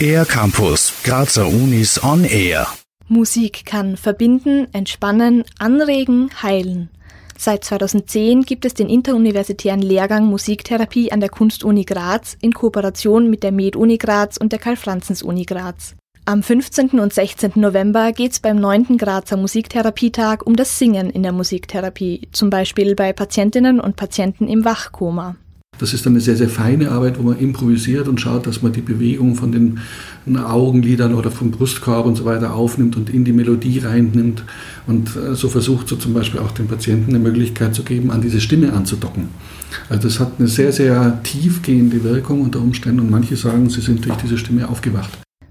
Air Campus, Grazer Unis on Air. Musik kann verbinden, entspannen, anregen, heilen. Seit 2010 gibt es den interuniversitären Lehrgang Musiktherapie an der Kunstuni Graz in Kooperation mit der Med-Uni Graz und der Karl-Franzens-Uni Graz. Am 15. und 16. November geht es beim 9. Grazer Musiktherapietag um das Singen in der Musiktherapie, zum Beispiel bei Patientinnen und Patienten im Wachkoma. Das ist eine sehr, sehr feine Arbeit, wo man improvisiert und schaut, dass man die Bewegung von den Augenlidern oder vom Brustkorb und so weiter aufnimmt und in die Melodie reinnimmt und äh, so versucht, so zum Beispiel auch den Patienten eine Möglichkeit zu geben, an diese Stimme anzudocken. Also das hat eine sehr, sehr tiefgehende Wirkung unter Umständen und manche sagen, sie sind durch diese Stimme aufgewacht.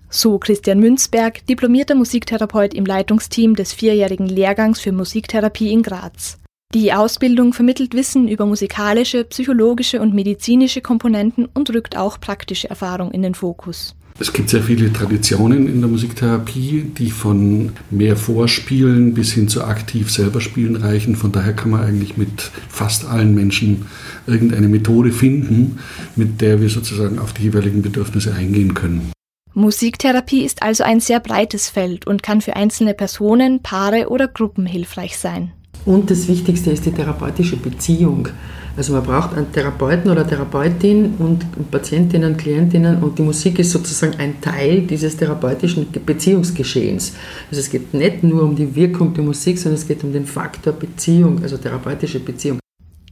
So Christian Münzberg, diplomierter Musiktherapeut im Leitungsteam des vierjährigen Lehrgangs für Musiktherapie in Graz. Die Ausbildung vermittelt Wissen über musikalische, psychologische und medizinische Komponenten und rückt auch praktische Erfahrung in den Fokus. Es gibt sehr viele Traditionen in der Musiktherapie, die von mehr Vorspielen bis hin zu aktiv selber spielen reichen. Von daher kann man eigentlich mit fast allen Menschen irgendeine Methode finden, mit der wir sozusagen auf die jeweiligen Bedürfnisse eingehen können. Musiktherapie ist also ein sehr breites Feld und kann für einzelne Personen, Paare oder Gruppen hilfreich sein. Und das Wichtigste ist die therapeutische Beziehung. Also man braucht einen Therapeuten oder Therapeutin und Patientinnen, Klientinnen und die Musik ist sozusagen ein Teil dieses therapeutischen Beziehungsgeschehens. Also es geht nicht nur um die Wirkung der Musik, sondern es geht um den Faktor Beziehung, also therapeutische Beziehung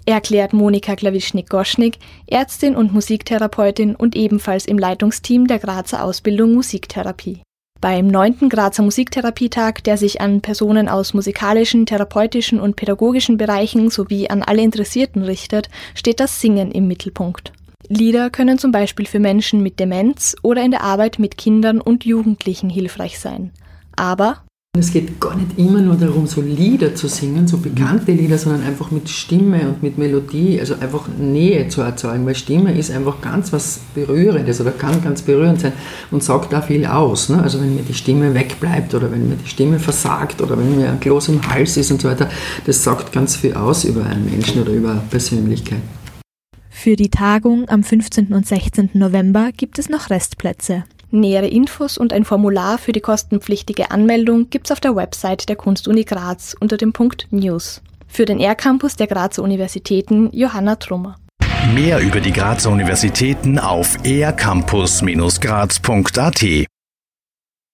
erklärt Monika Klawischnik-Goschnik, Ärztin und Musiktherapeutin und ebenfalls im Leitungsteam der Grazer Ausbildung Musiktherapie. Beim 9. Grazer Musiktherapietag, der sich an Personen aus musikalischen, therapeutischen und pädagogischen Bereichen sowie an alle Interessierten richtet, steht das Singen im Mittelpunkt. Lieder können zum Beispiel für Menschen mit Demenz oder in der Arbeit mit Kindern und Jugendlichen hilfreich sein. Aber es geht gar nicht immer nur darum, so Lieder zu singen, so bekannte Lieder, sondern einfach mit Stimme und mit Melodie, also einfach Nähe zu erzeugen, weil Stimme ist einfach ganz was Berührendes oder kann ganz berührend sein und sagt da viel aus. Ne? Also wenn mir die Stimme wegbleibt oder wenn mir die Stimme versagt oder wenn mir ein Kloß im Hals ist und so weiter, das sagt ganz viel aus über einen Menschen oder über Persönlichkeit. Für die Tagung am 15. und 16. November gibt es noch Restplätze. Nähere Infos und ein Formular für die kostenpflichtige Anmeldung gibt's auf der Website der Kunstuni Graz unter dem Punkt News. Für den R-Campus der Grazer Universitäten Johanna Trummer. Mehr über die Grazer Universitäten auf ercampus-graz.at